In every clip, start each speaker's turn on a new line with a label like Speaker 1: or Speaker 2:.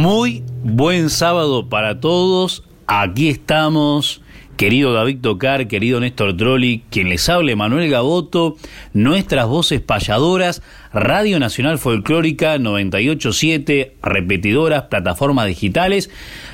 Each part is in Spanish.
Speaker 1: Muy buen sábado para todos. Aquí estamos, querido David Tocar, querido Néstor Trolli, quien les hable, Manuel Gaboto, nuestras voces payadoras, Radio Nacional Folclórica 987, repetidoras, plataformas digitales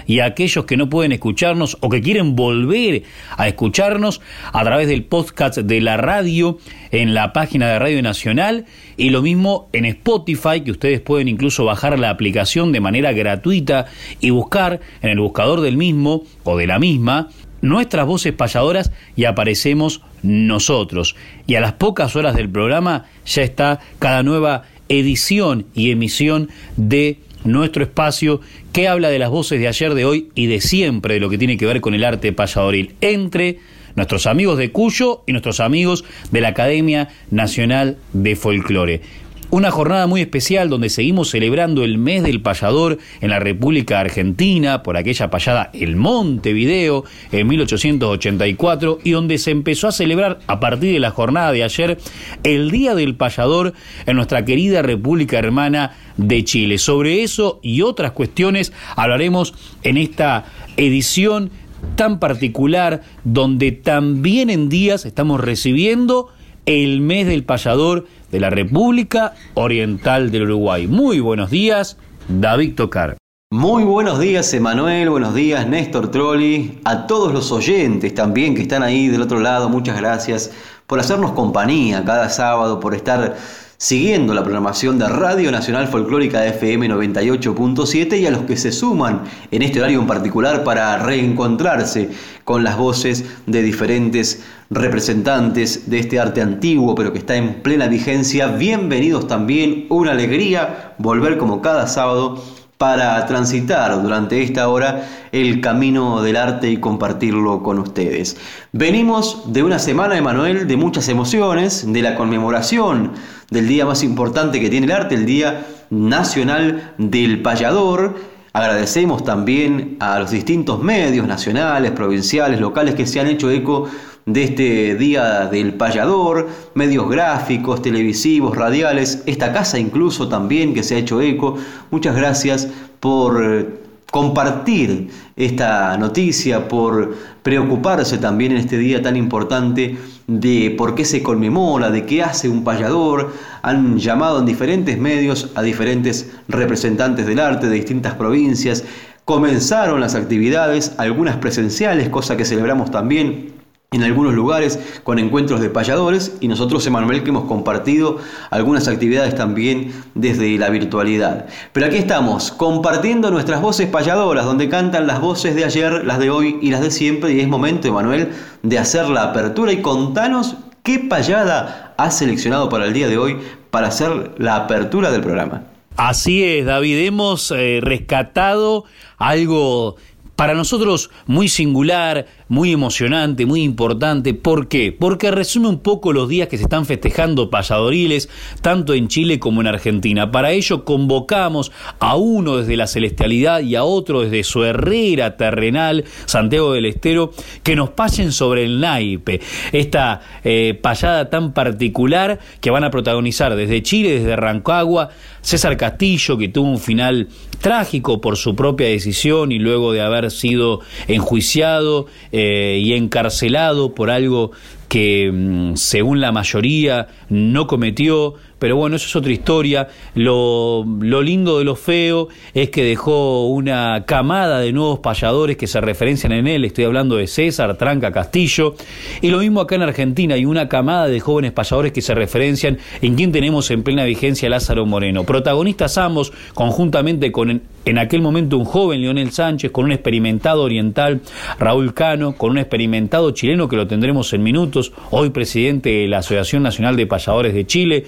Speaker 1: y aquellos que no pueden escucharnos o que quieren volver a escucharnos a través del podcast de la radio en la página de Radio Nacional y lo mismo en Spotify, que ustedes pueden incluso bajar la aplicación de manera gratuita y buscar en el buscador del mismo o de la misma nuestras voces payadoras y aparecemos nosotros. Y a las pocas horas del programa ya está cada nueva edición y emisión de nuestro espacio que habla de las voces de ayer, de hoy y de siempre de lo que tiene que ver con el arte payadoril entre nuestros amigos de Cuyo y nuestros amigos de la Academia Nacional de Folclore. Una jornada muy especial donde seguimos celebrando el mes del payador en la República Argentina por aquella payada El Montevideo en 1884 y donde se empezó a celebrar a partir de la jornada de ayer el Día del Payador en nuestra querida República Hermana de Chile. Sobre eso y otras cuestiones hablaremos en esta edición tan particular donde también en días estamos recibiendo el mes del payador de la República Oriental del Uruguay. Muy buenos días, David Tocar.
Speaker 2: Muy buenos días, Emanuel, buenos días, Néstor Trolli, a todos los oyentes también que están ahí del otro lado, muchas gracias por hacernos compañía cada sábado, por estar siguiendo la programación de Radio Nacional Folclórica FM 98.7 y a los que se suman en este horario en particular para reencontrarse con las voces de diferentes representantes de este arte antiguo pero que está en plena vigencia. Bienvenidos también, una alegría volver como cada sábado para transitar durante esta hora el camino del arte y compartirlo con ustedes. Venimos de una semana, Emanuel, de muchas emociones, de la conmemoración del día más importante que tiene el arte, el Día Nacional del Payador. Agradecemos también a los distintos medios nacionales, provinciales, locales que se han hecho eco de este Día del Payador, medios gráficos, televisivos, radiales, esta casa incluso también que se ha hecho eco. Muchas gracias por eh, compartir esta noticia, por preocuparse también en este día tan importante de por qué se conmemora, de qué hace un payador. Han llamado en diferentes medios a diferentes representantes del arte de distintas provincias. Comenzaron las actividades, algunas presenciales, cosa que celebramos también en algunos lugares con encuentros de payadores y nosotros, Emanuel, que hemos compartido algunas actividades también desde la virtualidad. Pero aquí estamos, compartiendo nuestras voces payadoras, donde cantan las voces de ayer, las de hoy y las de siempre, y es momento, Emanuel, de hacer la apertura y contanos qué payada has seleccionado para el día de hoy para hacer la apertura del programa.
Speaker 1: Así es, David, hemos eh, rescatado algo para nosotros muy singular, muy emocionante, muy importante. ¿Por qué? Porque resume un poco los días que se están festejando payadoriles, tanto en Chile como en Argentina. Para ello convocamos a uno desde la celestialidad y a otro desde su herrera terrenal, Santiago del Estero, que nos pasen sobre el naipe. Esta eh, payada tan particular que van a protagonizar desde Chile, desde Rancagua, César Castillo, que tuvo un final trágico por su propia decisión y luego de haber sido enjuiciado eh, y encarcelado por algo que mm, según la mayoría no cometió, pero bueno, eso es otra historia. Lo, lo lindo de lo feo es que dejó una camada de nuevos payadores que se referencian en él. Estoy hablando de César, Tranca, Castillo. Y lo mismo acá en Argentina, hay una camada de jóvenes payadores que se referencian en quien tenemos en plena vigencia Lázaro Moreno. Protagonistas ambos, conjuntamente con en aquel momento un joven Leonel Sánchez, con un experimentado oriental Raúl Cano, con un experimentado chileno que lo tendremos en minutos, hoy presidente de la Asociación Nacional de Payadores de Chile,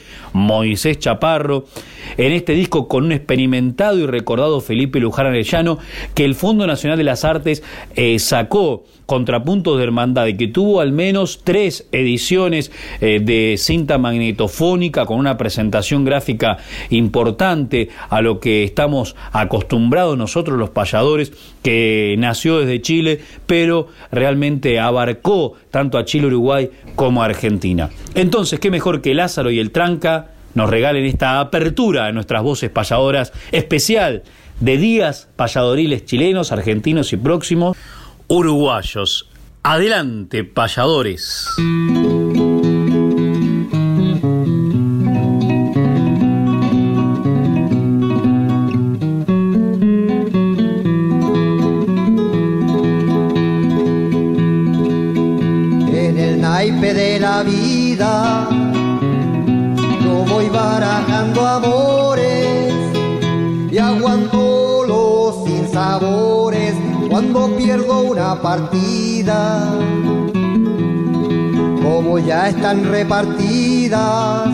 Speaker 1: Moisés Chaparro, en este disco con un experimentado y recordado Felipe Luján Arellano, que el Fondo Nacional de las Artes eh, sacó Contrapuntos de Hermandad y que tuvo al menos tres ediciones eh, de cinta magnetofónica con una presentación gráfica importante a lo que estamos acostumbrados nosotros los payadores, que nació desde Chile, pero realmente abarcó tanto a Chile, Uruguay como a Argentina. Entonces, ¿qué mejor que Lázaro y el Tranca nos regalen esta apertura a nuestras voces payadoras especial de días payadoriles chilenos, argentinos y próximos? uruguayos. Adelante, payadores.
Speaker 3: Cuando pierdo una partida. Como ya están repartidas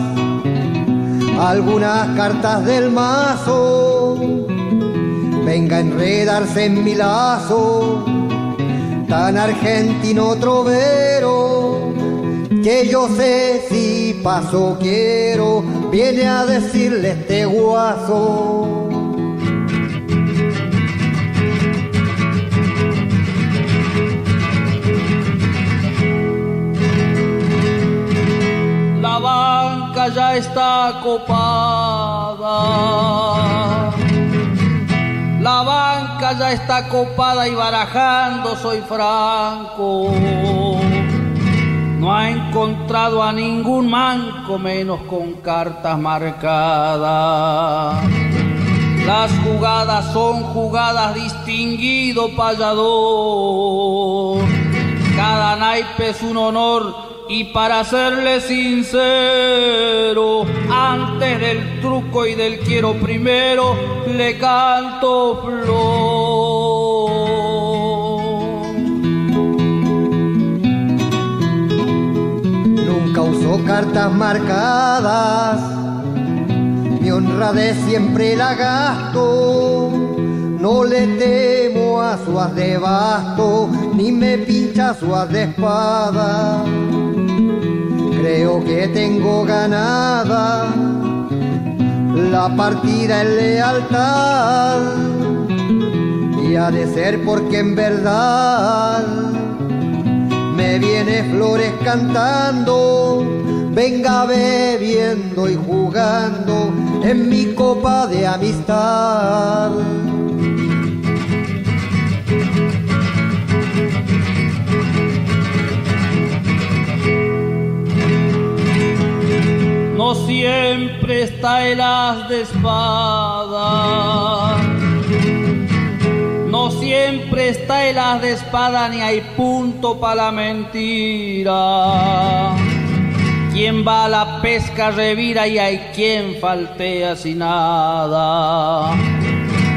Speaker 3: algunas cartas del mazo, venga a enredarse en mi lazo, tan argentino trovero, que yo sé si paso quiero, viene a decirle este guaso.
Speaker 4: Ya está copada. La banca ya está copada y barajando soy franco. No ha encontrado a ningún manco menos con cartas marcadas. Las jugadas son jugadas distinguido payador. Cada naipe es un honor y para serle sincero, antes del truco y del quiero primero, le canto flor.
Speaker 3: Nunca usó cartas marcadas, mi honradez siempre la gasto. No le temo a su de basto, ni me pincha su de espada creo que tengo ganada la partida en lealtad y ha de ser porque en verdad me viene flores cantando, venga bebiendo y jugando en mi copa de amistad.
Speaker 4: No siempre está el as de espada. No siempre está el as de espada ni hay punto para la mentira. Quien va a la pesca revira y hay quien faltea sin nada.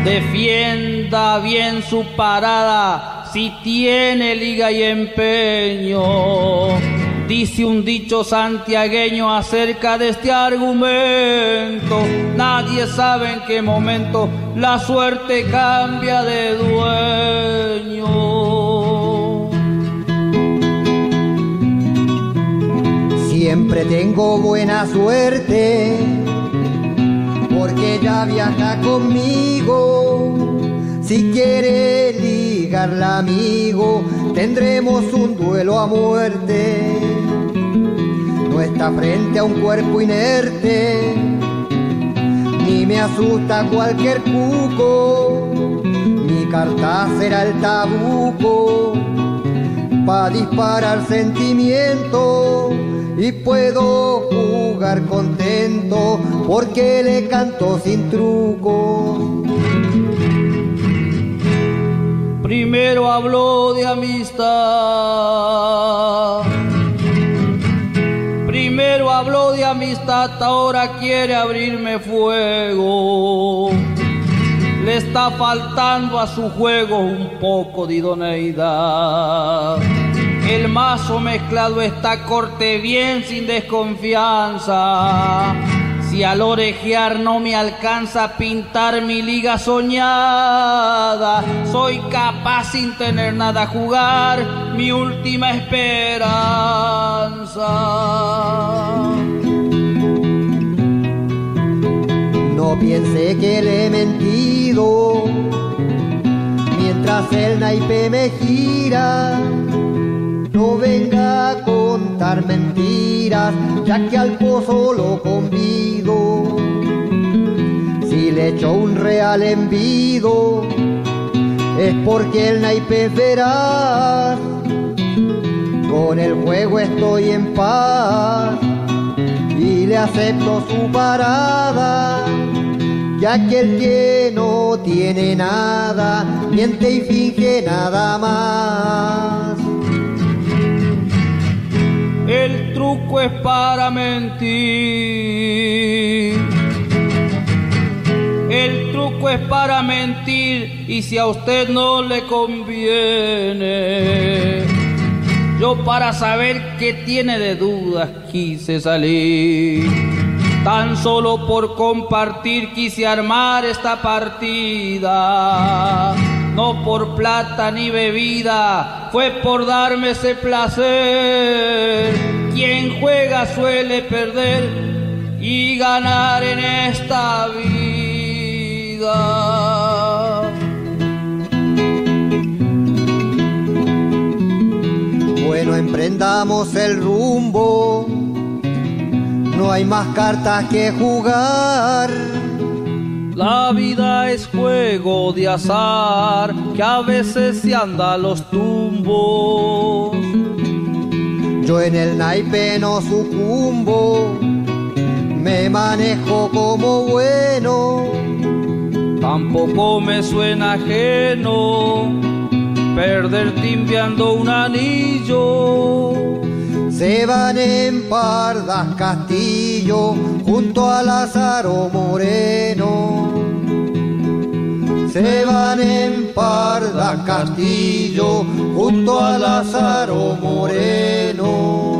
Speaker 4: Defienda bien su parada si tiene liga y empeño Dice un dicho santiagueño acerca de este argumento. Nadie sabe en qué momento la suerte cambia de dueño.
Speaker 3: Siempre tengo buena suerte porque ya viaja conmigo. Si quiere ligarla amigo, tendremos un duelo a muerte. No está frente a un cuerpo inerte, ni me asusta cualquier cuco. Mi carta será el tabuco, pa' disparar sentimiento y puedo jugar contento porque le canto sin truco.
Speaker 4: Primero habló de amistad. Habló de amistad, ahora quiere abrirme fuego. Le está faltando a su juego un poco de idoneidad. El mazo mezclado está corte bien sin desconfianza. Si al orejear no me alcanza a pintar mi liga soñada, soy capaz sin tener nada a jugar mi última esperanza.
Speaker 3: Piense que le he mentido mientras el naipe me gira no venga a contar mentiras, ya que al pozo lo convido. Si le echo un real envido, es porque el naipe verás. Con el juego estoy en paz y le acepto su parada que el que no tiene nada, miente y finge nada más.
Speaker 4: El truco es para mentir. El truco es para mentir y si a usted no le conviene. Yo para saber qué tiene de dudas quise salir. Tan solo por compartir quise armar esta partida no por plata ni bebida, fue por darme ese placer. Quien juega suele perder y ganar en esta vida.
Speaker 3: Bueno, emprendamos el rumbo, no hay más cartas que jugar
Speaker 4: la vida es juego de azar que a veces se anda a los tumbos.
Speaker 3: Yo en el naipe no sucumbo, me manejo como bueno.
Speaker 4: Tampoco me suena ajeno perder timbiando un anillo
Speaker 3: se van en Pardas Castillo junto a Lázaro Moreno. Se van en Pardas Castillo junto a Lázaro Moreno.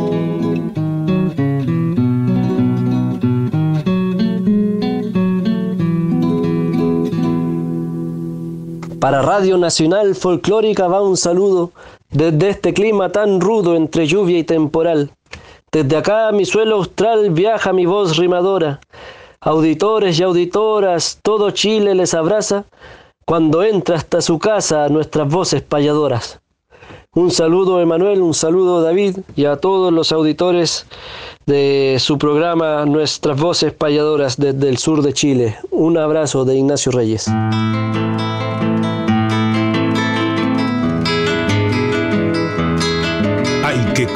Speaker 5: Para Radio Nacional Folclórica va un saludo desde este clima tan rudo entre lluvia y temporal. Desde acá mi suelo austral viaja mi voz rimadora. Auditores y auditoras, todo Chile les abraza cuando entra hasta su casa nuestras voces payadoras. Un saludo Emanuel, un saludo David y a todos los auditores de su programa Nuestras Voces Payadoras desde el sur de Chile. Un abrazo de Ignacio Reyes.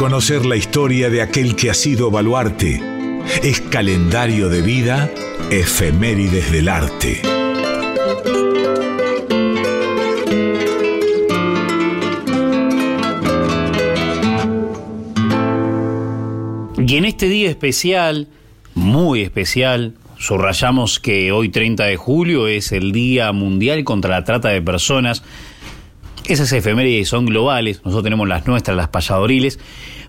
Speaker 6: Conocer la historia de aquel que ha sido baluarte. Es calendario de vida, efemérides del arte.
Speaker 1: Y en este día especial, muy especial, subrayamos que hoy 30 de julio es el Día Mundial contra la Trata de Personas, esas efemérides son globales, nosotros tenemos las nuestras, las payadoriles,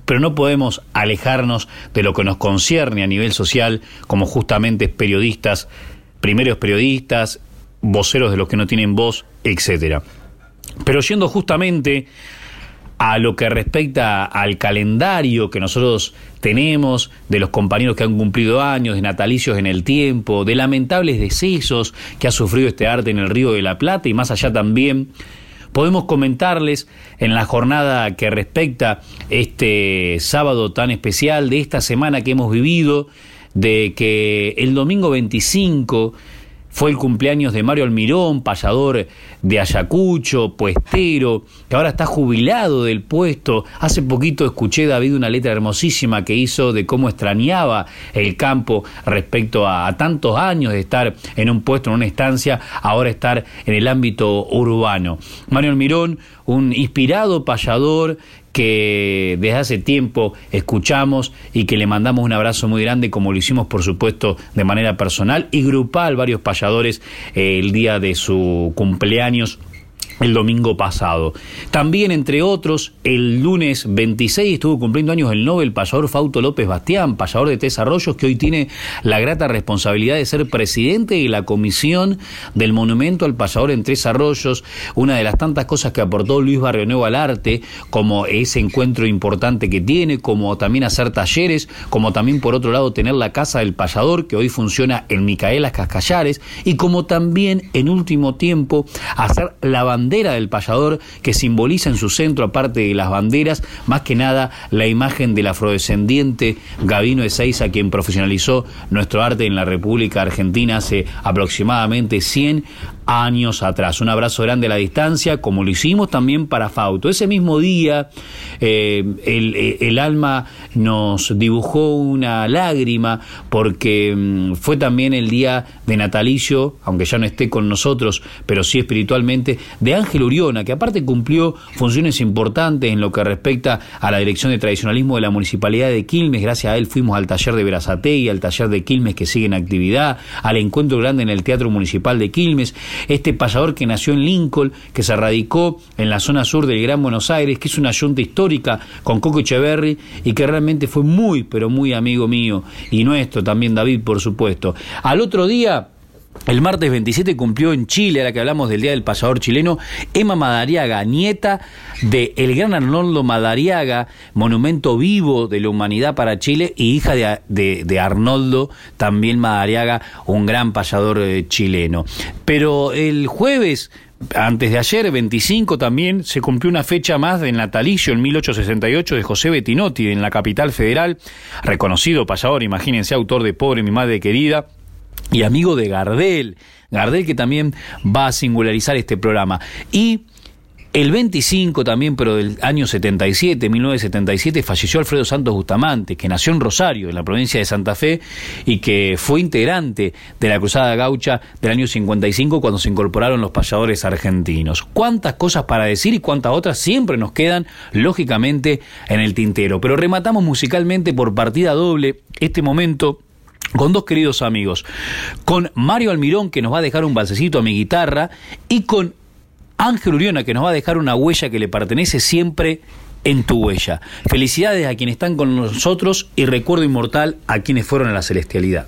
Speaker 1: pero no podemos alejarnos de lo que nos concierne a nivel social, como justamente periodistas, primeros periodistas, voceros de los que no tienen voz, etcétera. Pero yendo justamente a lo que respecta al calendario que nosotros tenemos, de los compañeros que han cumplido años, de natalicios en el tiempo, de lamentables decesos que ha sufrido este arte en el Río de la Plata y más allá también Podemos comentarles en la jornada que respecta este sábado tan especial de esta semana que hemos vivido, de que el domingo 25 fue el cumpleaños de Mario Almirón, payador de Ayacucho, puestero, que ahora está jubilado del puesto. Hace poquito escuché, David, una letra hermosísima que hizo de cómo extrañaba el campo respecto a, a tantos años de estar en un puesto, en una estancia, ahora estar en el ámbito urbano. Mario Almirón, un inspirado payador que desde hace tiempo escuchamos y que le mandamos un abrazo muy grande, como lo hicimos, por supuesto, de manera personal y grupal, varios payadores eh, el día de su cumpleaños el domingo pasado. También, entre otros, el lunes 26 estuvo cumpliendo años el Nobel payador Fausto López Bastián, payador de Tres Arroyos, que hoy tiene la grata responsabilidad de ser presidente de la comisión del monumento al payador en Tres Arroyos, una de las tantas cosas que aportó Luis Barrio Nuevo al arte, como ese encuentro importante que tiene, como también hacer talleres, como también por otro lado tener la Casa del Payador, que hoy funciona en Micaelas Cascallares, y como también en último tiempo hacer la bandera del payador que simboliza en su centro, aparte de las banderas, más que nada la imagen del afrodescendiente Gavino Ezeiza, quien profesionalizó nuestro arte en la República Argentina hace aproximadamente 100 años atrás. Un abrazo grande a la distancia, como lo hicimos también para Fauto. Ese mismo día, eh, el, el, alma nos dibujó una lágrima porque mm, fue también el día de natalicio, aunque ya no esté con nosotros, pero sí espiritualmente, de Ángel Uriona, que aparte cumplió funciones importantes en lo que respecta a la dirección de tradicionalismo de la Municipalidad de Quilmes. Gracias a él fuimos al taller de Verazategui, al taller de Quilmes que sigue en actividad, al encuentro grande en el Teatro Municipal de Quilmes este payador que nació en Lincoln, que se radicó en la zona sur del Gran Buenos Aires, que es una yunta histórica con Coco Echeverry y que realmente fue muy, pero muy amigo mío y nuestro también David, por supuesto. Al otro día... El martes 27 cumplió en Chile, a la que hablamos del Día del Payador chileno, Emma Madariaga, nieta de el gran Arnoldo Madariaga, monumento vivo de la humanidad para Chile, y hija de, de, Arnoldo, también Madariaga, un gran payador eh, chileno. Pero el jueves antes de ayer, 25 también, se cumplió una fecha más del natalicio en 1868 de José Bettinotti en la capital federal, reconocido payador, imagínense, autor de Pobre mi madre querida, y amigo de Gardel, Gardel que también va a singularizar este programa. Y el 25 también, pero del año 77, 1977, falleció Alfredo Santos Bustamante, que nació en Rosario, en la provincia de Santa Fe, y que fue integrante de la Cruzada Gaucha del año 55 cuando se incorporaron los payadores argentinos. Cuántas cosas para decir y cuántas otras siempre nos quedan, lógicamente, en el tintero. Pero rematamos musicalmente por partida doble este momento con dos queridos amigos, con Mario Almirón que nos va a dejar un balsecito a mi guitarra y con Ángel Uriona que nos va a dejar una huella que le pertenece siempre en tu huella. Felicidades a quienes están con nosotros y recuerdo inmortal a quienes fueron a la celestialidad.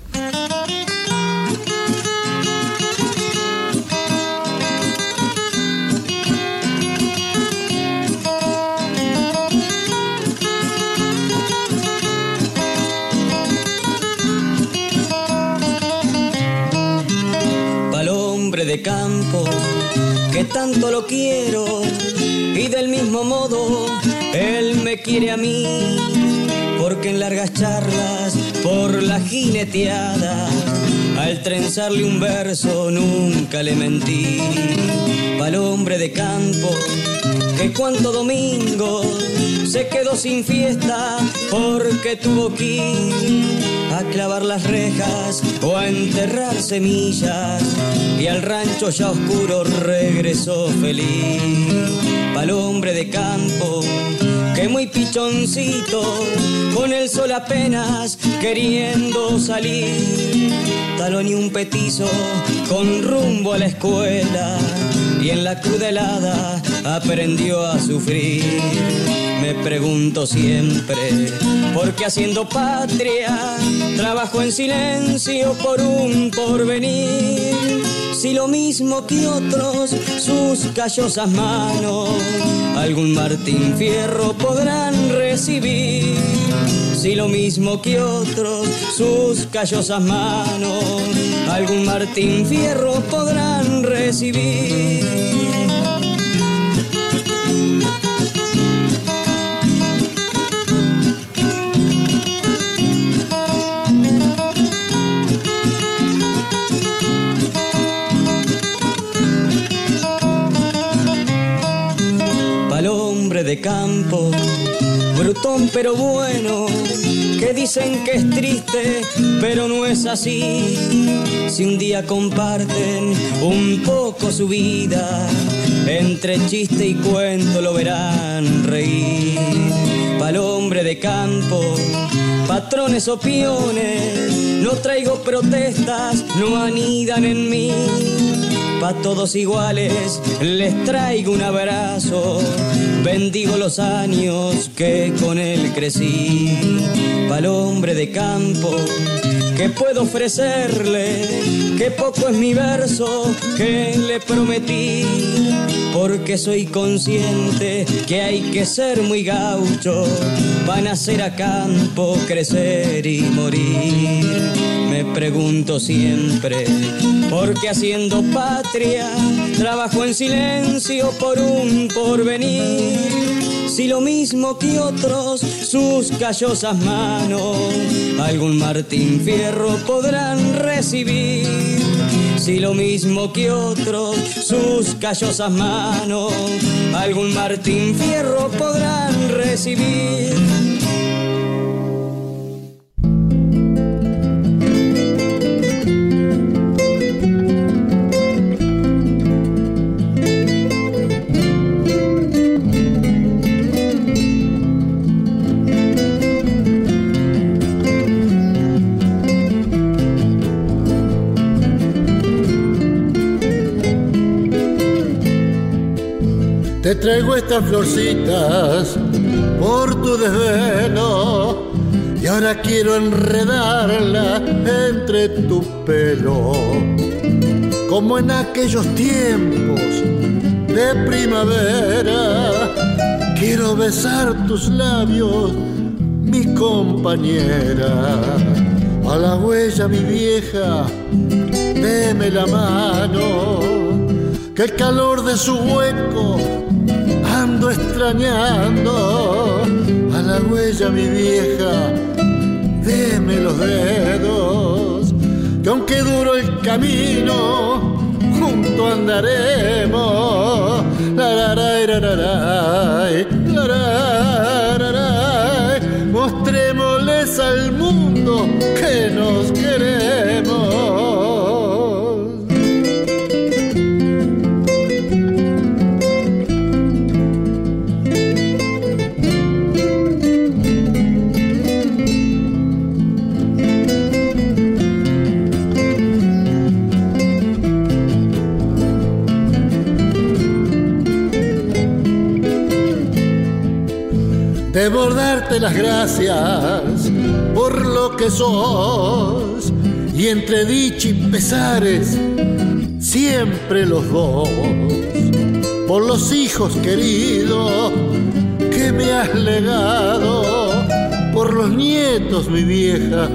Speaker 7: De campo que tanto lo quiero y del mismo modo él me quiere a mí porque en largas charlas por la jineteada al trenzarle un verso nunca le mentí. Al hombre de campo que cuánto domingo se quedó sin fiesta porque tuvo que ir a clavar las rejas o a enterrar semillas y al rancho ya oscuro regresó feliz. Pa'l hombre de campo que muy pichoncito con el sol apenas queriendo salir talón y un petizo con rumbo a la escuela y en la cruda helada aprendió a sufrir. Me pregunto siempre, ¿por qué haciendo patria trabajo en silencio por un porvenir? Si lo mismo que otros, sus callosas manos, algún Martín Fierro podrán recibir si lo mismo que otros, sus callosas manos, algún Martín Fierro podrán recibir. Pal hombre de campo pero bueno, que dicen que es triste, pero no es así. Si un día comparten un poco su vida, entre chiste y cuento lo verán reír. Para hombre de campo, patrones o piones, no traigo protestas, no anidan en mí pa' todos iguales, les traigo un abrazo, bendigo los años que con él crecí, pa'l hombre de campo, que puedo ofrecerle, que poco es mi verso que le prometí, porque soy consciente que hay que ser muy gaucho, van a ser a campo, crecer y morir. Me pregunto siempre, ¿por qué haciendo patria trabajo en silencio por un porvenir? Si lo mismo que otros, sus callosas manos, algún Martín Fierro podrán recibir. Si lo mismo que otros, sus callosas manos, algún Martín Fierro podrán recibir.
Speaker 8: Te traigo estas florcitas por tu desvelo y ahora quiero enredarla entre tu pelo. Como en aquellos tiempos de primavera, quiero besar tus labios, mi compañera. A la huella, mi vieja, deme la mano, que el calor de su hueco ando extrañando a la huella mi vieja, deme los dedos, que aunque duro el camino, junto andaremos. Debo darte las gracias por lo que sos. Y entre dicha y pesares siempre los dos. Por los hijos queridos que me has legado. Por los nietos mi vieja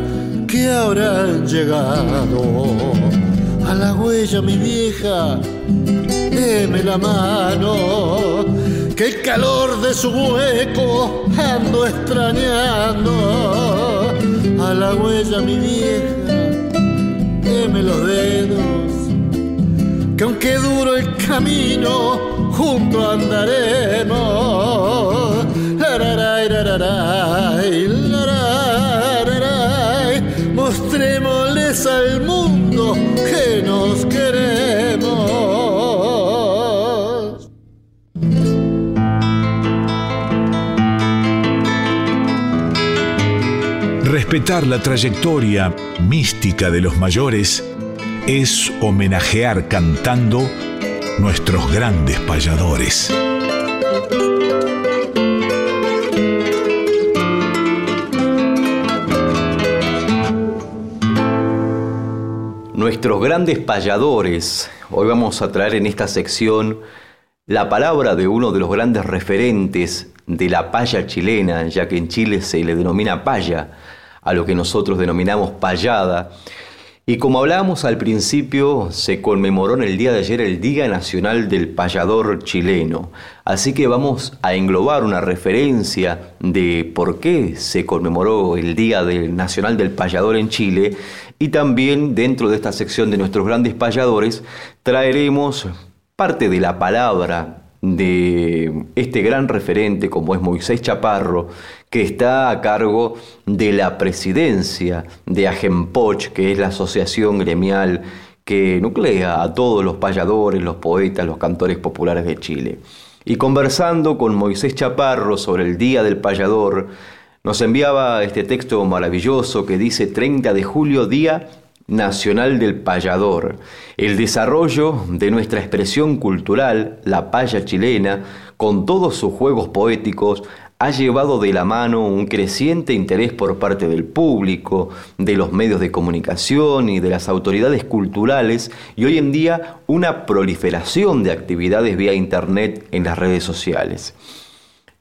Speaker 8: que han llegado. A la huella mi vieja deme la mano que el calor de su hueco ando extrañando a la huella mi vieja, deme los dedos, que aunque duro el camino, junto andaremos. Mostrémosles al mundo
Speaker 6: Respetar la trayectoria mística de los mayores es homenajear cantando nuestros grandes payadores.
Speaker 2: Nuestros grandes payadores. Hoy vamos a traer en esta sección la palabra de uno de los grandes referentes de la paya chilena, ya que en Chile se le denomina paya, a lo que nosotros denominamos payada. Y como hablábamos al principio, se conmemoró en el día de ayer el Día Nacional del Payador chileno. Así que vamos a englobar una referencia de por qué se conmemoró el Día Nacional del Payador en Chile. Y también dentro de esta sección de nuestros grandes payadores traeremos parte de la palabra de este gran referente como es Moisés Chaparro, que está a cargo de la presidencia de Agempoch, que es la asociación gremial que nuclea a todos los payadores, los poetas, los cantores populares de Chile. Y conversando con Moisés Chaparro sobre el Día del Payador, nos enviaba este texto maravilloso que dice 30 de julio, Día Nacional del Payador. El desarrollo de nuestra expresión cultural, la paya chilena, con todos sus juegos poéticos, ha llevado de la mano un creciente interés por parte del público, de los medios de comunicación y de las autoridades culturales y hoy en día una proliferación de actividades vía Internet en las redes sociales.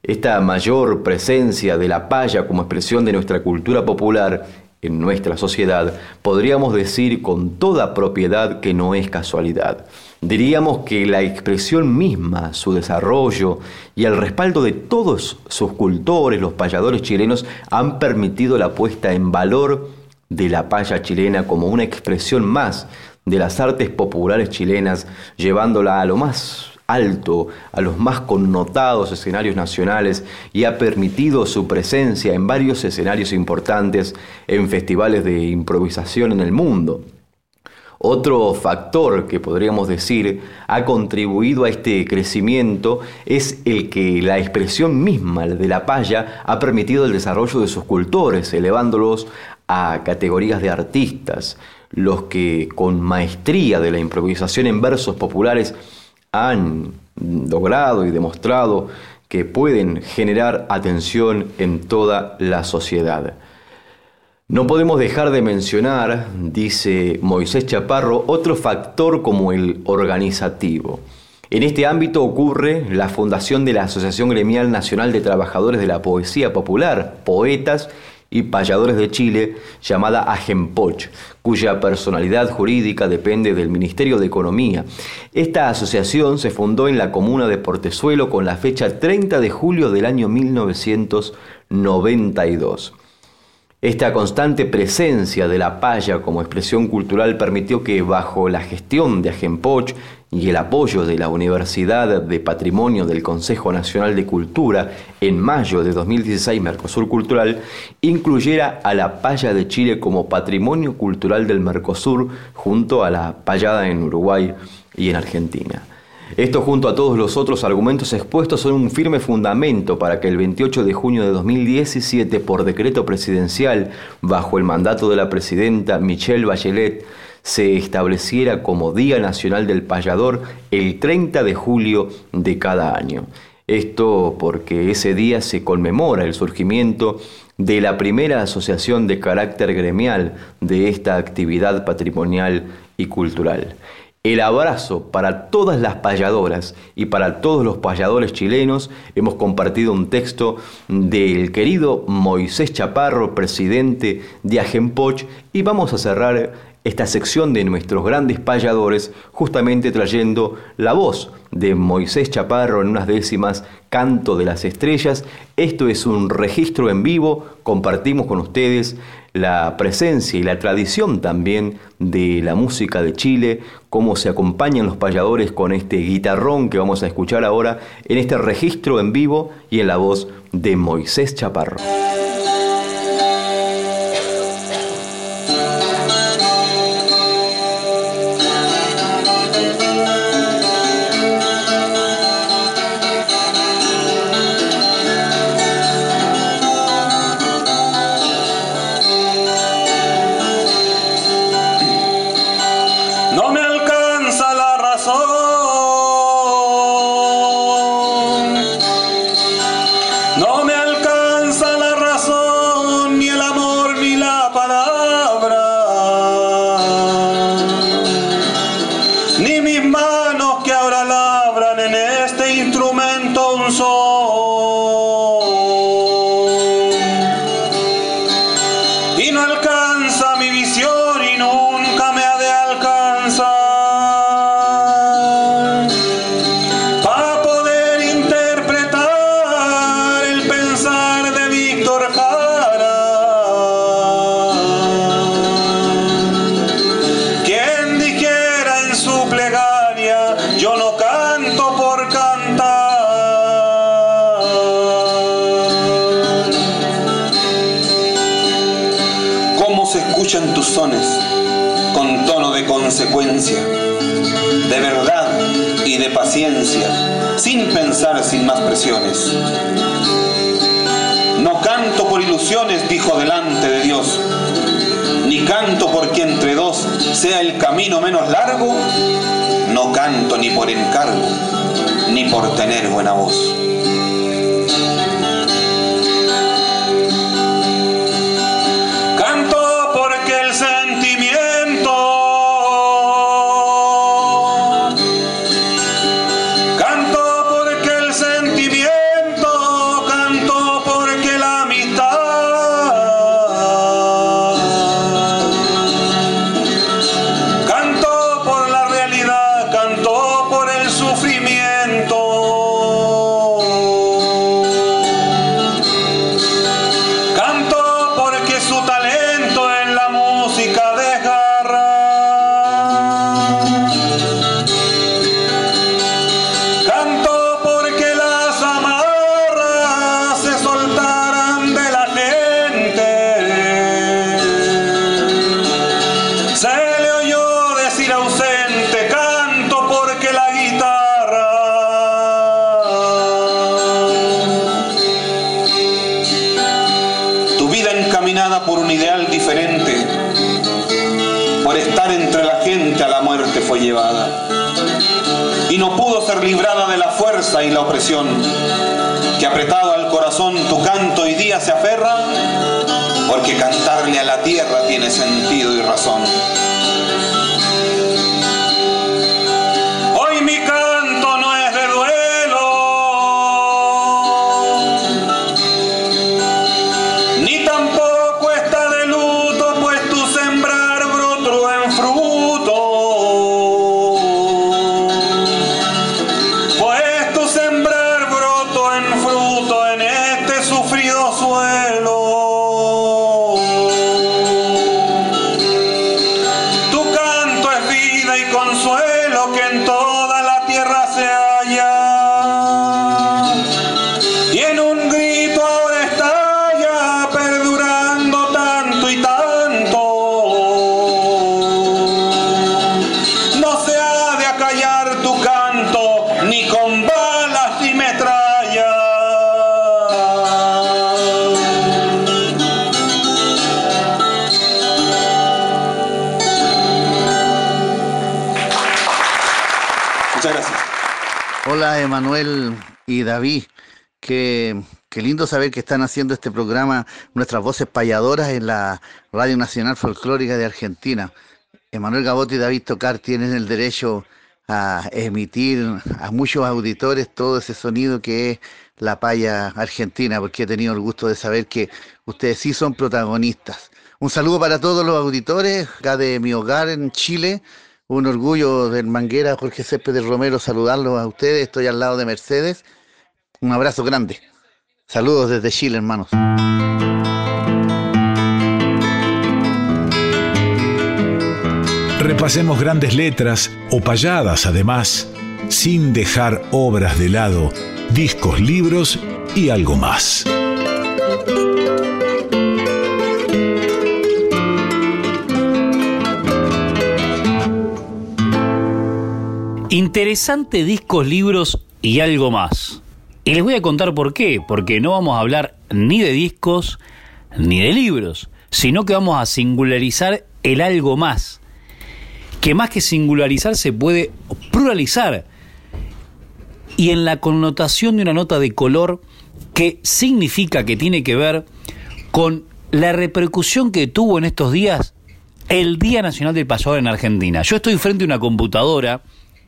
Speaker 2: Esta mayor presencia de la paya como expresión de nuestra cultura popular en nuestra sociedad, podríamos decir con toda propiedad que no es casualidad. Diríamos que la expresión misma, su desarrollo y el respaldo de todos sus cultores, los payadores chilenos, han permitido la puesta en valor de la paya chilena como una expresión más de las artes populares chilenas, llevándola a lo más alto, a los más connotados escenarios nacionales y ha permitido su presencia en varios escenarios importantes en festivales de improvisación en el mundo. Otro factor que podríamos decir ha contribuido a este crecimiento es el que la expresión misma de la paya ha permitido el desarrollo de sus cultores, elevándolos a categorías de artistas, los que con maestría de la improvisación en versos populares han logrado y demostrado que pueden generar atención en toda la sociedad. No podemos dejar de mencionar, dice Moisés Chaparro, otro factor como el organizativo. En este ámbito ocurre la fundación de la Asociación Gremial Nacional de Trabajadores de la Poesía Popular, Poetas y Payadores de Chile, llamada Agempoch, cuya personalidad jurídica depende del Ministerio de Economía. Esta asociación se fundó en la comuna de Portezuelo con la fecha 30 de julio del año 1992. Esta constante presencia de la paya como expresión cultural permitió que bajo la gestión de Agempoch y el apoyo de la Universidad de Patrimonio del Consejo Nacional de Cultura en mayo de 2016 Mercosur Cultural incluyera a la paya de Chile como patrimonio cultural del Mercosur junto a la payada en Uruguay y en Argentina. Esto junto a todos los otros argumentos expuestos son un firme fundamento para que el 28 de junio de 2017 por decreto presidencial bajo el mandato de la presidenta Michelle Bachelet se estableciera como Día Nacional del Payador el 30 de julio de cada año. Esto porque ese día se conmemora el surgimiento de la primera asociación de carácter gremial de esta actividad patrimonial y cultural. El abrazo para todas las payadoras y para todos los payadores chilenos. Hemos compartido un texto del querido Moisés Chaparro, presidente de Agempoch, y vamos a cerrar esta sección de nuestros grandes payadores, justamente trayendo la voz de Moisés Chaparro en unas décimas, Canto de las Estrellas. Esto es un registro en vivo, compartimos con ustedes la presencia y la tradición también de la música de Chile, cómo se acompañan los payadores con este guitarrón que vamos a escuchar ahora en este registro en vivo y en la voz de Moisés Chaparro.
Speaker 9: Quien dijera en su plegaria, yo no canto por cantar. ¿Cómo se escuchan tus sones? Con tono de consecuencia, de verdad y de paciencia, sin pensar, sin más presiones Canto por ilusiones, dijo delante de Dios, ni canto porque entre dos sea el camino menos largo, no canto ni por encargo, ni por tener buena voz. Librada de la fuerza y la opresión, que apretado al corazón tu canto y día se aferra, porque cantarle a la tierra tiene sentido y razón.
Speaker 10: Saber que están haciendo este programa, nuestras voces payadoras en la Radio Nacional Folclórica de Argentina. Emanuel Gaboto y David Tocar tienen el derecho a emitir a muchos auditores todo ese sonido que es la paya argentina, porque he tenido el gusto de saber que ustedes sí son protagonistas. Un saludo para todos los auditores acá de mi hogar en Chile un orgullo del Manguera, Jorge Céspedes Romero, saludarlos a ustedes. Estoy al lado de Mercedes. Un abrazo grande. Saludos desde Chile, hermanos.
Speaker 6: Repasemos grandes letras o payadas además, sin dejar obras de lado, discos, libros y algo más.
Speaker 1: Interesante discos, libros y algo más. Y les voy a contar por qué, porque no vamos a hablar ni de discos ni de libros, sino que vamos a singularizar el algo más, que más que singularizar se puede pluralizar, y en la connotación de una nota de color que significa que tiene que ver con la repercusión que tuvo en estos días el Día Nacional del Payador en Argentina. Yo estoy frente a una computadora,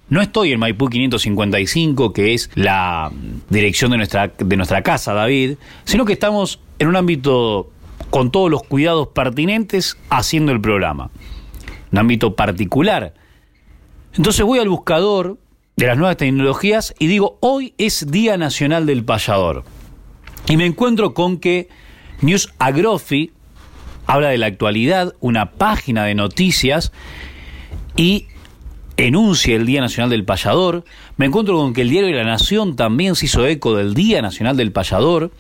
Speaker 1: no estoy en Maipú 555, que es la dirección de nuestra, de nuestra casa, David, sino que estamos en un ámbito con todos los cuidados pertinentes haciendo el programa. Un ámbito particular. Entonces voy al buscador de las nuevas tecnologías y digo, hoy es Día Nacional del Payador. Y me encuentro con que News Agrofi habla de la actualidad, una página de noticias, y enuncia el Día Nacional del Payador, me encuentro con que el diario de la Nación también se hizo eco del Día Nacional del Payador,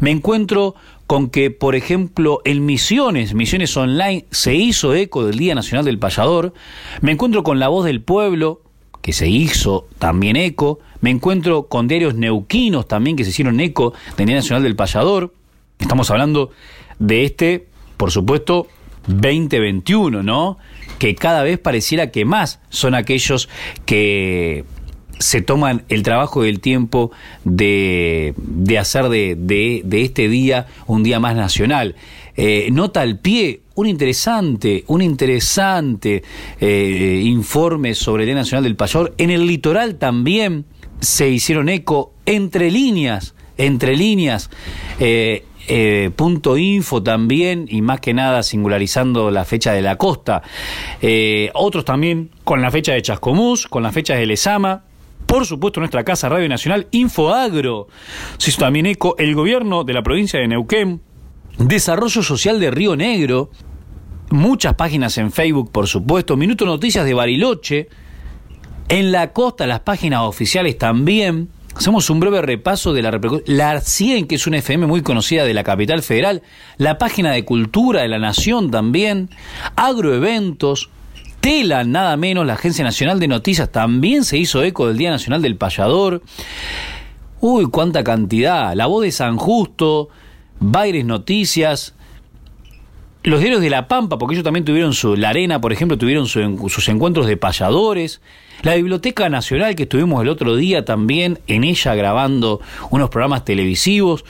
Speaker 1: me encuentro con que, por ejemplo, en Misiones, Misiones Online, se hizo eco del Día Nacional del Payador. Me encuentro con La Voz del Pueblo, que se hizo también eco. Me encuentro con diarios neuquinos también que se hicieron eco del Día Nacional del Payador. Estamos hablando de este, por supuesto, 2021, ¿no? Que cada vez pareciera que más son aquellos que se toman el trabajo y el tiempo de, de hacer de, de, este día un día más nacional. Eh, nota al pie un interesante, un interesante eh, informe sobre el Día Nacional del Payador. En el litoral también se hicieron eco entre líneas, entre líneas. Eh, eh, punto info también, y más que nada singularizando la fecha de la costa. Eh, otros también con la fecha de Chascomús, con las fechas de Lesama. Por supuesto, nuestra casa Radio Nacional, Infoagro. Se hizo también eco el gobierno de la provincia de Neuquén, Desarrollo Social de Río Negro, muchas páginas en Facebook, por supuesto, Minuto Noticias de Bariloche, en la costa las páginas oficiales también. Hacemos un breve repaso de la La 100, que es una FM muy conocida de la capital federal, la página de cultura de la nación también, agroeventos, Tela, nada menos, la Agencia Nacional de Noticias también se hizo eco del Día Nacional del Payador. Uy, cuánta cantidad. La voz de San Justo, Baires Noticias, los diarios de La Pampa, porque ellos también tuvieron su, La Arena, por ejemplo, tuvieron su, sus encuentros de payadores. La Biblioteca Nacional, que estuvimos el otro día también en ella grabando unos programas televisivos.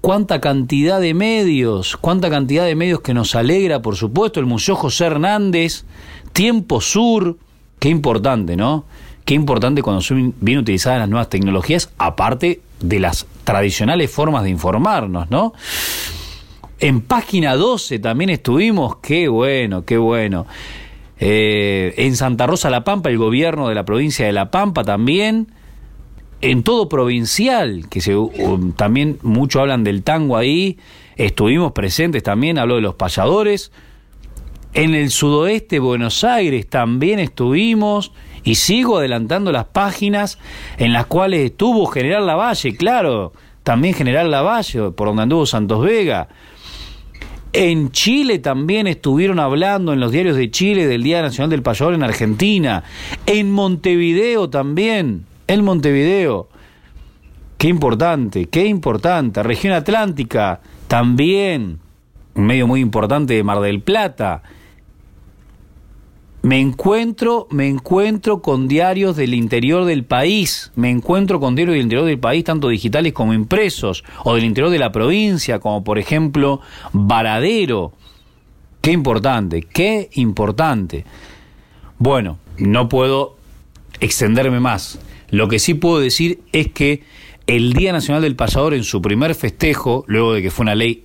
Speaker 1: Cuánta cantidad de medios, cuánta cantidad de medios que nos alegra, por supuesto. El Museo José Hernández, Tiempo Sur, qué importante, ¿no? Qué importante cuando son bien utilizadas las nuevas tecnologías, aparte de las tradicionales formas de informarnos, ¿no? En página 12 también estuvimos, qué bueno, qué bueno. Eh, en Santa Rosa La Pampa, el gobierno de la provincia de La Pampa también. En todo provincial, que se, um, también mucho hablan del tango ahí, estuvimos presentes también, hablo de los payadores. En el sudoeste Buenos Aires también estuvimos y sigo adelantando las páginas en las cuales estuvo General Lavalle, claro, también General Lavalle, por donde anduvo Santos Vega. En Chile también estuvieron hablando en los diarios de Chile del Día Nacional del Payador en Argentina. En Montevideo también. En Montevideo. Qué importante, qué importante. Región Atlántica también. Un medio muy importante de Mar del Plata me encuentro, me encuentro con diarios del interior del país, me encuentro con diarios del interior del país, tanto digitales como impresos, o del interior de la provincia, como por ejemplo Varadero. Qué importante, qué importante. Bueno, no puedo extenderme más. Lo que sí puedo decir es que el Día Nacional del Payador en su primer festejo, luego de que fue una ley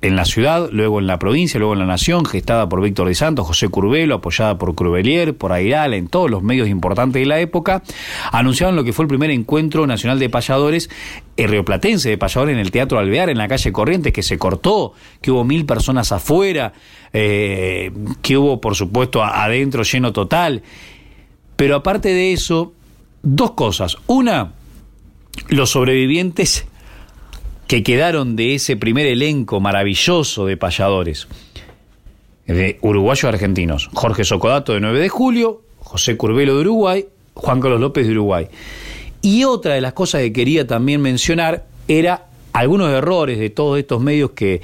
Speaker 1: en la ciudad, luego en la provincia, luego en la nación, gestada por Víctor de Santos, José Curbelo, apoyada por Crubelier, por Airal, en todos los medios importantes de la época, anunciaron lo que fue el primer encuentro nacional de payadores, el rioplatense de payadores en el Teatro Alvear, en la calle Corrientes, que se cortó, que hubo mil personas afuera, eh, que hubo, por supuesto, adentro lleno total. Pero aparte de eso, dos cosas. Una, los sobrevivientes que quedaron de ese primer elenco maravilloso de payadores, de uruguayos argentinos. Jorge Socodato de 9 de julio, José Curbelo de Uruguay, Juan Carlos López de Uruguay. Y otra de las cosas que quería también mencionar era algunos errores de todos estos medios que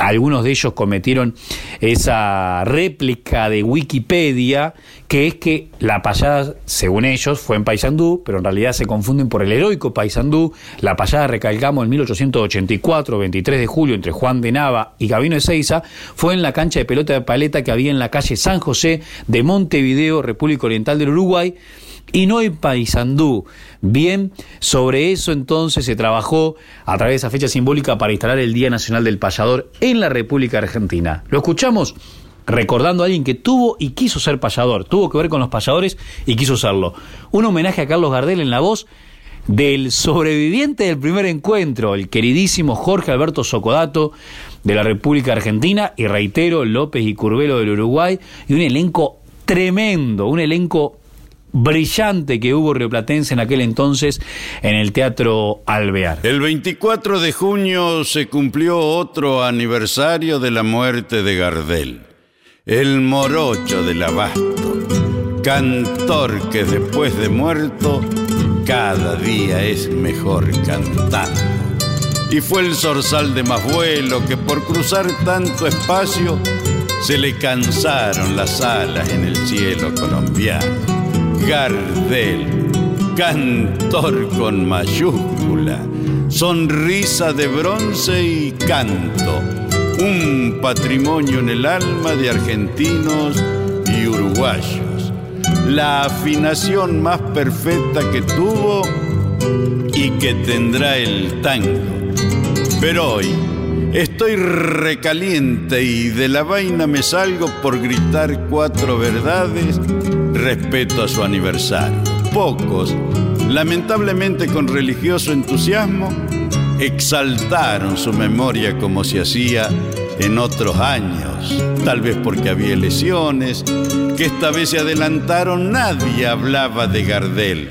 Speaker 1: algunos de ellos cometieron esa réplica de Wikipedia, que es que la payada, según ellos, fue en Paysandú, pero en realidad se confunden por el heroico Paysandú. La payada, recalcamos, en 1884, 23 de julio, entre Juan de Nava y Gabino de Seiza, fue en la cancha de pelota de paleta que había en la calle San José de Montevideo, República Oriental del Uruguay, y no en Paysandú. Bien, sobre eso entonces se trabajó a través de esa fecha simbólica para instalar el Día Nacional del Payador en la República Argentina. ¿Lo escuchamos? recordando a alguien que tuvo y quiso ser payador, tuvo que ver con los payadores y quiso serlo. Un homenaje a Carlos Gardel en la voz del sobreviviente del primer encuentro, el queridísimo Jorge Alberto Socodato de la República Argentina y reitero López y Curvelo del Uruguay y un elenco tremendo, un elenco brillante que hubo rioplatense en aquel entonces en el Teatro Alvear.
Speaker 11: El 24 de junio se cumplió otro aniversario de la muerte de Gardel, el morocho del abasto, cantor que después de muerto cada día es mejor cantando. Y fue el zorzal de más vuelo que por cruzar tanto espacio se le cansaron las alas en el cielo colombiano. Gardel, cantor con mayúscula, sonrisa de bronce y canto, un patrimonio en el alma de argentinos y uruguayos, la afinación más perfecta que tuvo y que tendrá el tango. Pero hoy, Estoy recaliente y de la vaina me salgo por gritar cuatro verdades. Respeto a su aniversario. Pocos, lamentablemente con religioso entusiasmo, exaltaron su memoria como se hacía en otros años, tal vez porque había lesiones, que esta vez se adelantaron, nadie hablaba de Gardel,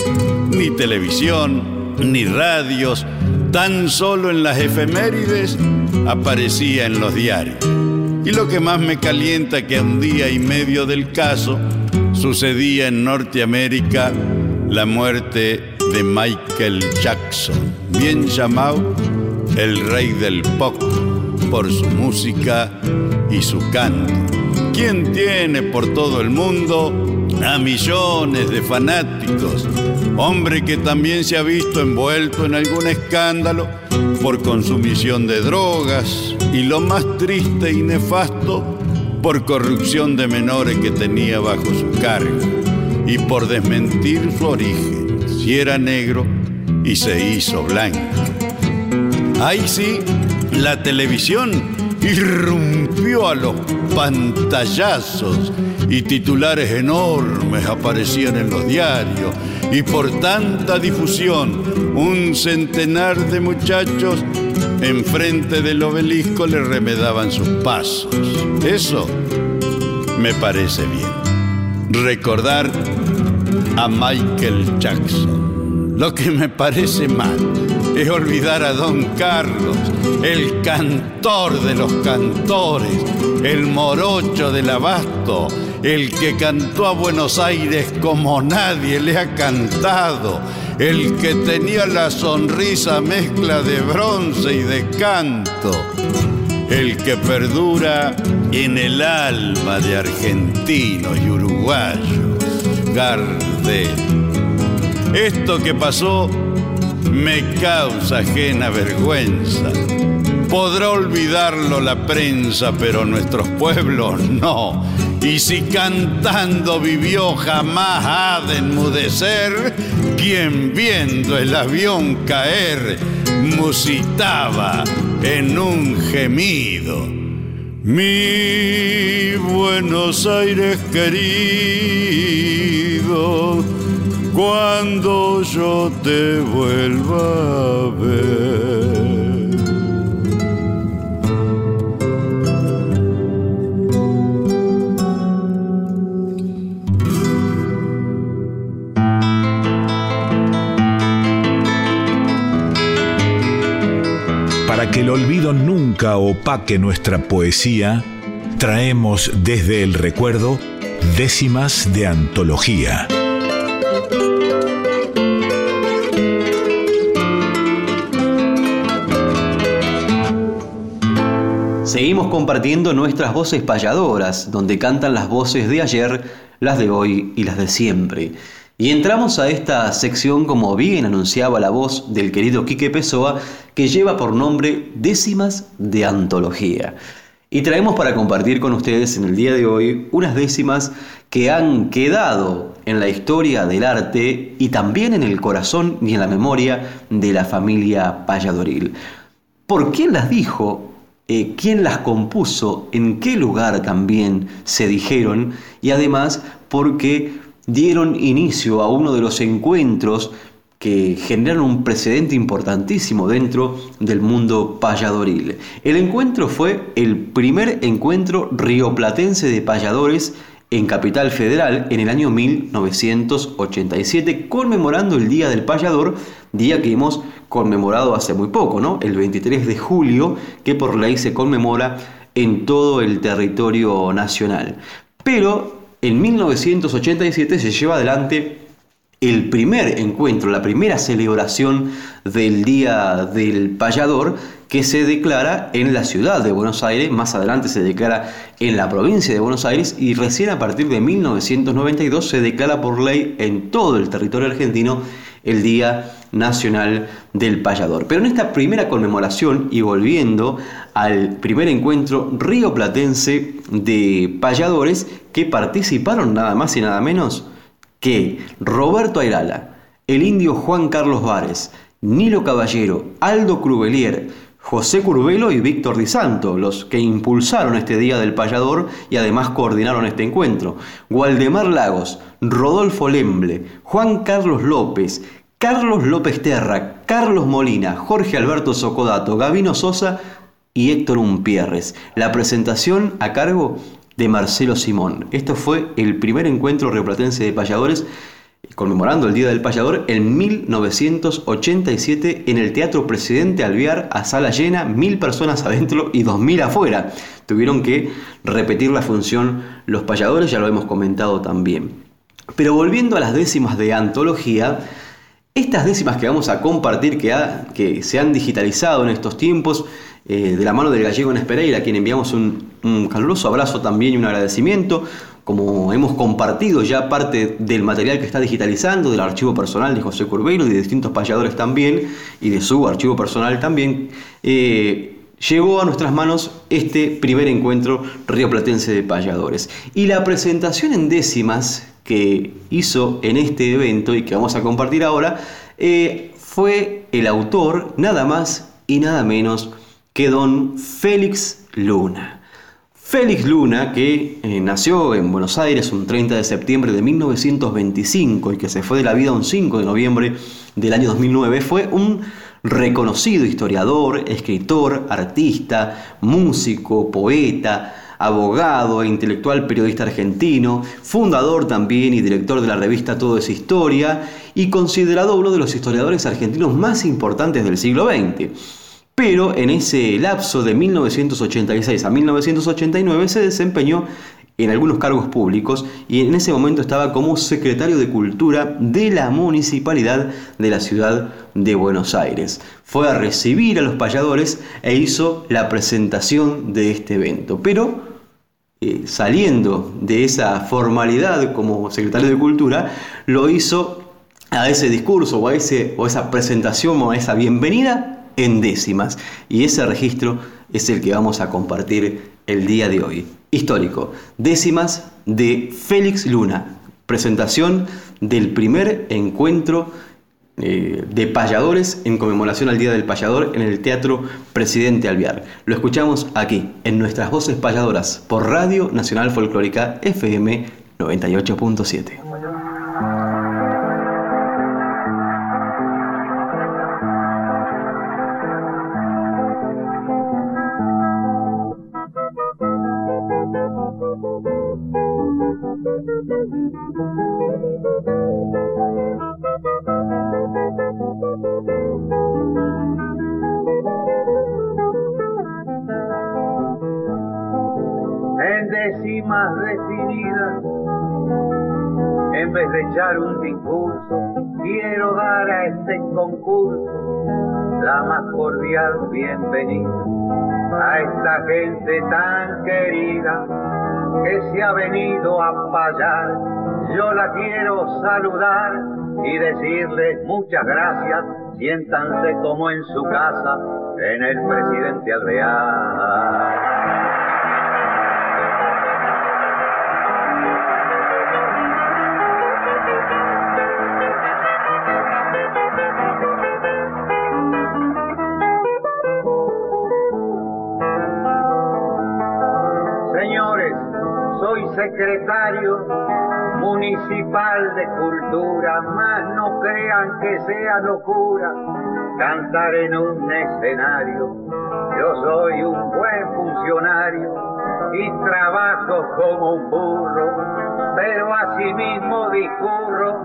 Speaker 11: ni televisión, ni radios, tan solo en las efemérides aparecía en los diarios. Y lo que más me calienta que a un día y medio del caso sucedía en Norteamérica la muerte de Michael Jackson, bien llamado el rey del pop por su música y su canto. ¿Quién tiene por todo el mundo a millones de fanáticos? Hombre que también se ha visto envuelto en algún escándalo por consumición de drogas y lo más triste y nefasto, por corrupción de menores que tenía bajo su cargo y por desmentir su origen, si era negro y se hizo blanco. Ahí sí, la televisión irrumpió a los pantallazos y titulares enormes aparecían en los diarios y por tanta difusión un centenar de muchachos enfrente del obelisco le remedaban sus pasos. Eso me parece bien. Recordar a Michael Jackson. Lo que me parece mal es olvidar a Don Carlos, el cantor de los cantores, el morocho del abasto, el que cantó a Buenos Aires como nadie le ha cantado, el que tenía la sonrisa mezcla de bronce y de canto, el que perdura en el alma de argentinos y uruguayos, Gardel. Esto que pasó me causa ajena vergüenza. Podrá olvidarlo la prensa, pero nuestros pueblos no. Y si cantando vivió jamás ha de enmudecer, quien viendo el avión caer musitaba en un gemido. Mi Buenos Aires querido, cuando yo te vuelva a ver.
Speaker 6: Que el olvido nunca opaque nuestra poesía, traemos desde el recuerdo décimas de antología.
Speaker 2: Seguimos compartiendo nuestras voces payadoras, donde cantan las voces de ayer, las de hoy y las de siempre. Y entramos a esta sección, como bien anunciaba la voz del querido Quique Pessoa, que lleva por nombre Décimas de Antología. Y traemos para compartir con ustedes en el día de hoy unas décimas que han quedado en la historia del arte y también en el corazón y en la memoria de la familia payadoril. ¿Por quién las dijo? Eh, quién las compuso, en qué lugar también se dijeron y además porque dieron inicio a uno de los encuentros que generaron un precedente importantísimo dentro del mundo payadoril. El encuentro fue el primer encuentro rioplatense de payadores en Capital Federal en el año 1987, conmemorando el Día del Payador, día que hemos conmemorado hace muy poco, ¿no? El 23 de julio, que por ley se conmemora en todo el territorio nacional. Pero en 1987 se lleva adelante el primer encuentro, la primera celebración del Día del Payador que se declara en la ciudad de Buenos Aires, más adelante se declara en la provincia de Buenos Aires y recién a partir de 1992 se declara por ley en todo el territorio argentino el Día Nacional del Payador. Pero en esta primera conmemoración y volviendo al primer encuentro rioplatense de payadores que participaron nada más y nada menos que Roberto Ayrala, el indio Juan Carlos Vares, Nilo Caballero, Aldo Crubelier, José Curvelo y Víctor Di Santo, los que impulsaron este Día del Payador y además coordinaron este encuentro. Waldemar Lagos, Rodolfo Lemble, Juan Carlos López, Carlos López Terra, Carlos Molina, Jorge Alberto Socodato, Gavino Sosa y Héctor Umpierres. La presentación a cargo de Marcelo Simón. Esto fue el primer encuentro rioplatense de payadores conmemorando el Día del Payador en 1987 en el Teatro Presidente Alvear a sala llena, mil personas adentro y dos mil afuera. Tuvieron que repetir la función los payadores, ya lo hemos comentado también. Pero volviendo a las décimas de antología, estas décimas que vamos a compartir, que, se han digitalizado en estos tiempos, eh, de la mano del gallego en Pereira, a quien enviamos un, un caluroso abrazo también y un agradecimiento, como hemos compartido ya parte del material que está digitalizando, del archivo personal de José Curveiro y de distintos payadores también, y de su archivo personal también, eh, llegó a nuestras manos este primer encuentro rioplatense de payadores. Y la presentación en décimas que hizo en este evento y que vamos a compartir ahora, eh, fue el autor nada más y nada menos que don Félix Luna. Félix Luna, que eh, nació en Buenos Aires un 30 de septiembre de 1925 y que se fue de la vida un 5 de noviembre del año 2009, fue un reconocido historiador, escritor, artista, músico, poeta, abogado e intelectual periodista argentino, fundador también y director de la revista Todo es Historia y considerado uno de los historiadores argentinos más importantes del siglo XX pero en ese lapso de 1986 a 1989 se desempeñó en algunos cargos públicos y en ese momento estaba como secretario de Cultura de la Municipalidad de la Ciudad de Buenos Aires. Fue a recibir a los payadores e hizo la presentación de este evento, pero eh, saliendo de esa formalidad como secretario de Cultura, lo hizo a ese discurso o a, o esa presentación o a esa bienvenida en décimas. Y ese registro es el que vamos a compartir el día de hoy. Histórico. Décimas de Félix Luna. Presentación del primer encuentro eh, de payadores en conmemoración al Día del Payador en el Teatro Presidente Alviar. Lo escuchamos aquí, en nuestras voces payadoras, por Radio Nacional Folclórica FM 98.7.
Speaker 12: cordial bienvenida a esta gente tan querida que se ha venido a payar. Yo la quiero saludar y decirles muchas gracias, siéntanse como en su casa en el presidente Alvear. Secretario municipal de cultura, más no crean que sea locura cantar en un escenario. Yo soy un buen funcionario y trabajo como un burro, pero asimismo discurro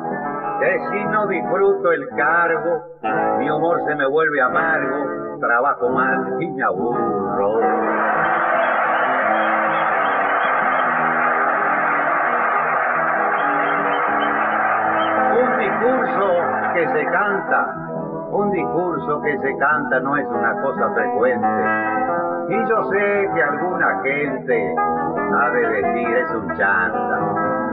Speaker 12: que si no disfruto el cargo, mi humor se me vuelve amargo, trabajo mal y me aburro. Que se canta, un discurso que se canta no es una cosa frecuente. Y yo sé que alguna gente ha de decir es un chanta,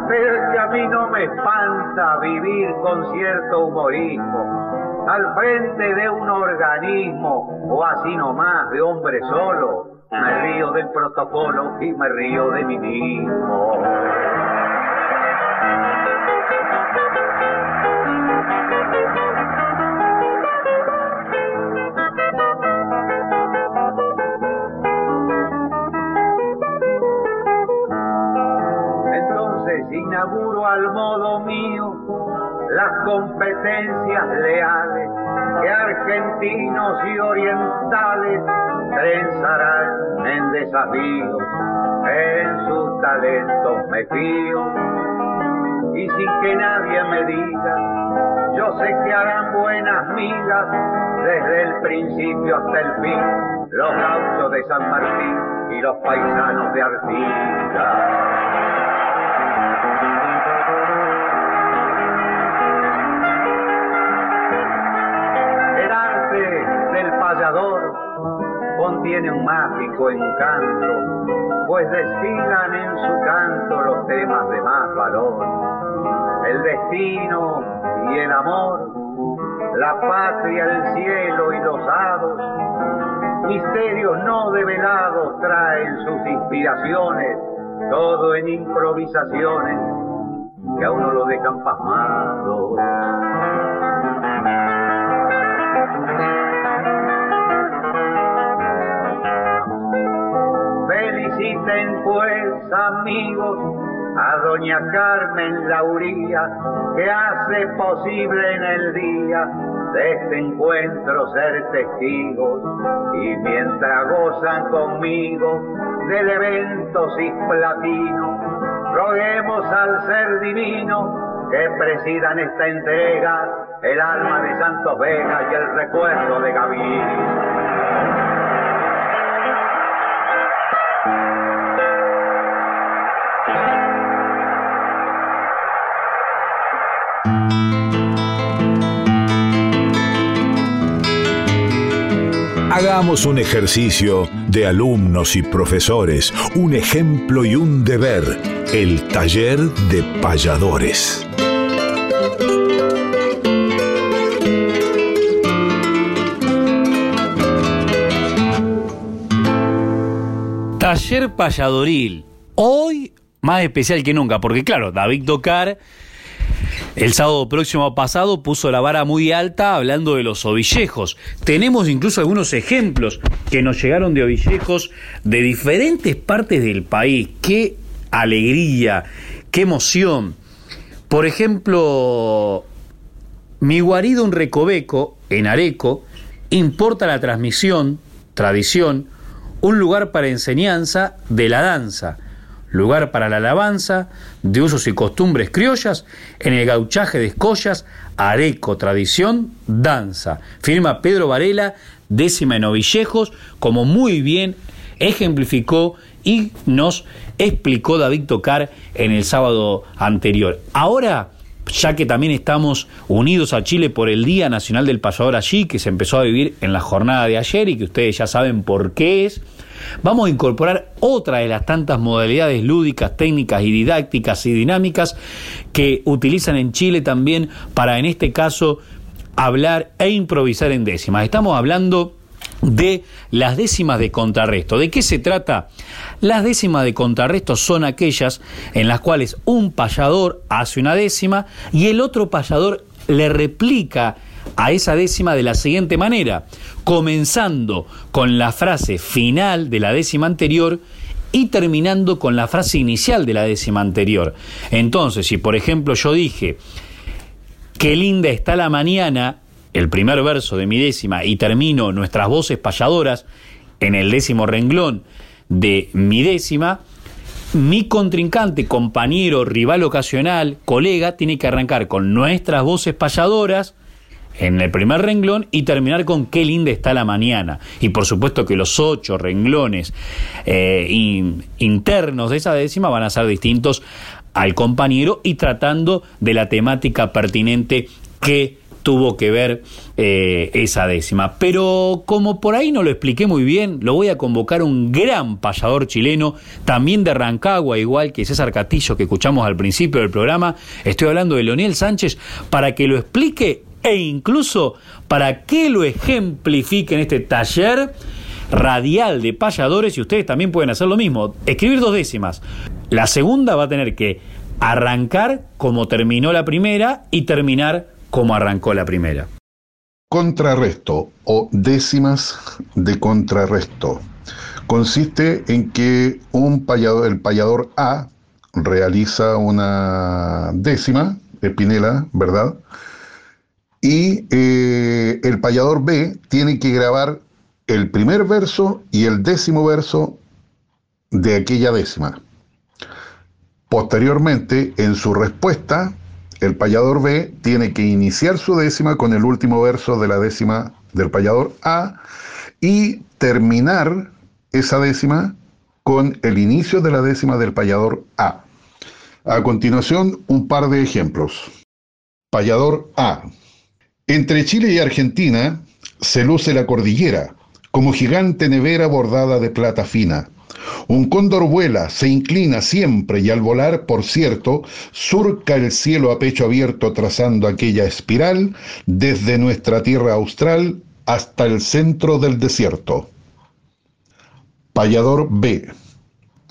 Speaker 12: pero que a mí no me espanta vivir con cierto humorismo al frente de un organismo o así nomás de hombre solo. Me río del protocolo y me río de mí mismo. Modo mío las competencias leales que argentinos y orientales trenzarán en desafíos. En sus talentos me fío y sin que nadie me diga, yo sé que harán buenas migas desde el principio hasta el fin, los gauchos de San Martín y los paisanos de Artigas. Contiene un mágico encanto, pues desfilan en su canto los temas de más valor. El destino y el amor, la patria, el cielo y los hados, misterios no develados traen sus inspiraciones, todo en improvisaciones que a uno lo dejan pasmado. Feliciten pues amigos a doña Carmen Lauría que hace posible en el día de este encuentro ser testigos y mientras gozan conmigo del evento cisplatino roguemos al ser divino que presidan esta entrega el alma de Santos Vega y el recuerdo de Gavín.
Speaker 6: Hagamos un ejercicio de alumnos y profesores, un ejemplo y un deber, el taller de payadores.
Speaker 1: Taller payadoril. Hoy más especial que nunca, porque claro, David Tocar el sábado próximo pasado puso la vara muy alta hablando de los ovillejos. Tenemos incluso algunos ejemplos que nos llegaron de ovillejos de diferentes partes del país. Qué alegría, qué emoción. Por ejemplo, mi guarido un recoveco en Areco importa la transmisión, tradición, un lugar para enseñanza de la danza lugar para la alabanza, de usos y costumbres criollas, en el gauchaje de escollas, areco, tradición, danza. Firma Pedro Varela, décima en Ovillejos, como muy bien ejemplificó y nos explicó David Tocar en el sábado anterior. Ahora, ya que también estamos unidos a Chile por el Día Nacional del Payador allí, que se empezó a vivir en la jornada de ayer y que ustedes ya saben por qué es, vamos a incorporar otra de las tantas modalidades lúdicas, técnicas y didácticas y dinámicas que utilizan en Chile también para, en este caso, hablar e improvisar en décimas. Estamos hablando de las décimas de contrarresto. ¿De qué se trata? Las décimas de contrarresto son aquellas en las cuales un payador hace una décima y el otro payador le replica a esa décima de la siguiente manera, comenzando con la frase final de la décima anterior y terminando con la frase inicial de la décima anterior. Entonces, si por ejemplo yo dije, qué linda está la mañana, el primer verso de mi décima, y termino nuestras voces payadoras en el décimo renglón, de mi décima, mi contrincante, compañero, rival ocasional, colega, tiene que arrancar con nuestras voces payadoras en el primer renglón y terminar con qué linda está la mañana. Y por supuesto que los ocho renglones eh, in- internos de esa décima van a ser distintos al compañero y tratando de la temática pertinente que tuvo que ver eh, esa décima. Pero como por ahí no lo expliqué muy bien, lo voy a convocar un gran payador chileno, también de Rancagua, igual que César Castillo que escuchamos al principio del programa. Estoy hablando de Leonel Sánchez para que lo explique e incluso para que lo ejemplifique en este taller radial de payadores y ustedes también pueden hacer lo mismo, escribir dos décimas. La segunda va a tener que arrancar como terminó la primera y terminar como arrancó la primera.
Speaker 13: Contrarresto o décimas de contrarresto consiste en que un payador, el payador A realiza una décima, espinela, ¿verdad? Y eh, el payador B tiene que grabar el primer verso y el décimo verso de aquella décima. Posteriormente, en su respuesta, el payador B tiene que iniciar su décima con el último verso de la décima del payador A y terminar esa décima con el inicio de la décima del payador A. A continuación, un par de ejemplos. Payador A. Entre Chile y Argentina se luce la cordillera, como gigante nevera bordada de plata fina. Un cóndor vuela, se inclina siempre y al volar, por cierto, surca el cielo a pecho abierto trazando aquella espiral desde nuestra tierra austral hasta el centro del desierto. Payador B.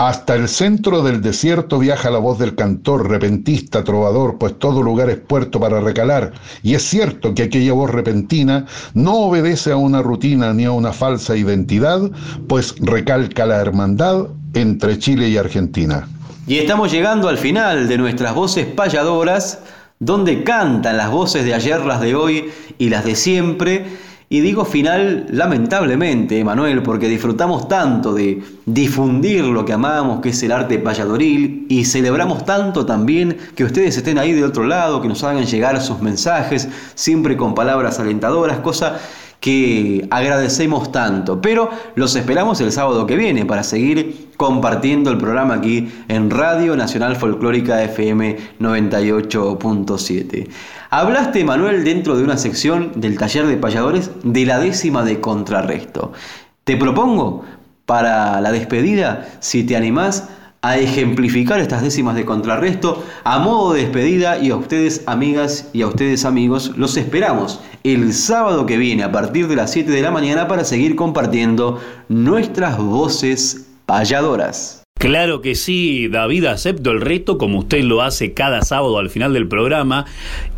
Speaker 13: Hasta el centro del desierto viaja la voz del cantor, repentista, trovador, pues todo lugar es puerto para recalar. Y es cierto que aquella voz repentina no obedece a una rutina ni a una falsa identidad, pues recalca la hermandad entre Chile y Argentina.
Speaker 2: Y estamos llegando al final de nuestras voces payadoras, donde cantan las voces de ayer, las de hoy y las de siempre. Y digo final lamentablemente, Manuel, porque disfrutamos tanto de difundir lo que amamos, que es el arte payadoril, y celebramos tanto también que ustedes estén ahí de otro lado, que nos hagan llegar sus mensajes, siempre con palabras alentadoras, cosa que agradecemos tanto. Pero los esperamos el sábado que viene para seguir compartiendo el programa aquí en Radio Nacional Folclórica FM 98.7. Hablaste, Manuel, dentro de una sección del taller de payadores de la décima de contrarresto. Te propongo para la despedida, si te animás, a ejemplificar estas décimas de contrarresto a modo de despedida y a ustedes amigas y a ustedes amigos los esperamos el sábado que viene a partir de las 7 de la mañana para seguir compartiendo nuestras voces payadoras.
Speaker 1: Claro que sí, David, acepto el reto como usted lo hace cada sábado al final del programa.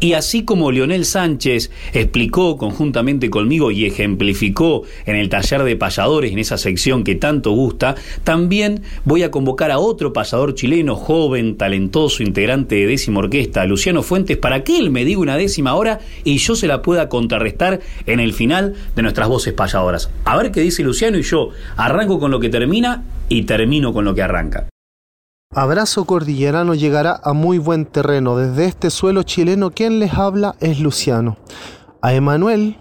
Speaker 1: Y así como Leonel Sánchez explicó conjuntamente conmigo y ejemplificó en el taller de payadores, en esa sección que tanto gusta, también voy a convocar a otro payador chileno, joven, talentoso, integrante de décima orquesta, Luciano Fuentes, para que él me diga una décima hora y yo se la pueda contrarrestar en el final de nuestras voces payadoras. A ver qué dice Luciano y yo arranco con lo que termina y termino con lo que arranca.
Speaker 14: Abrazo cordillerano llegará a muy buen terreno. Desde este suelo chileno quien les habla es Luciano. A Emanuel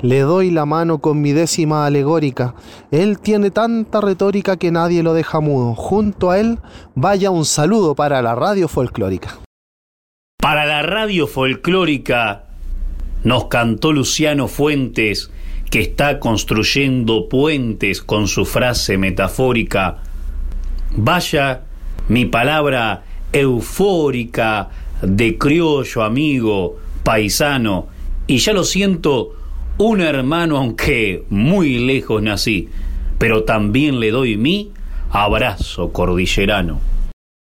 Speaker 14: le doy la mano con mi décima alegórica. Él tiene tanta retórica que nadie lo deja mudo. Junto a él vaya un saludo para la radio folclórica.
Speaker 1: Para la radio folclórica nos cantó Luciano Fuentes, que está construyendo puentes con su frase metafórica. Vaya mi palabra eufórica de criollo amigo, paisano, y ya lo siento, un hermano aunque muy lejos nací, pero también le doy mi abrazo cordillerano.